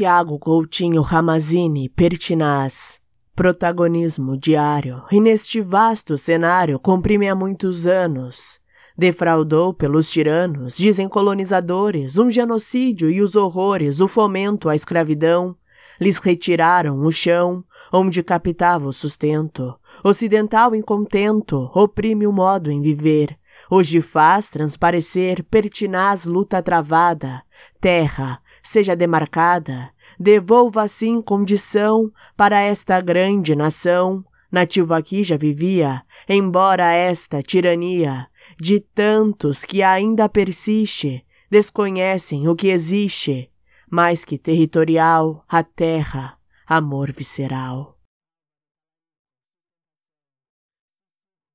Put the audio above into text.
Tiago Coutinho Ramazini, pertinaz. Protagonismo diário, e neste vasto cenário comprime há muitos anos. Defraudou pelos tiranos, dizem colonizadores, um genocídio e os horrores, o fomento à escravidão. Lhes retiraram o chão, onde captava o sustento. Ocidental incontento, oprime o modo em viver. Hoje faz transparecer pertinaz luta travada. Terra, seja demarcada, devolva assim condição para esta grande nação. Nativo aqui já vivia, embora esta tirania de tantos que ainda persiste, desconhecem o que existe, mais que territorial, a terra, amor visceral.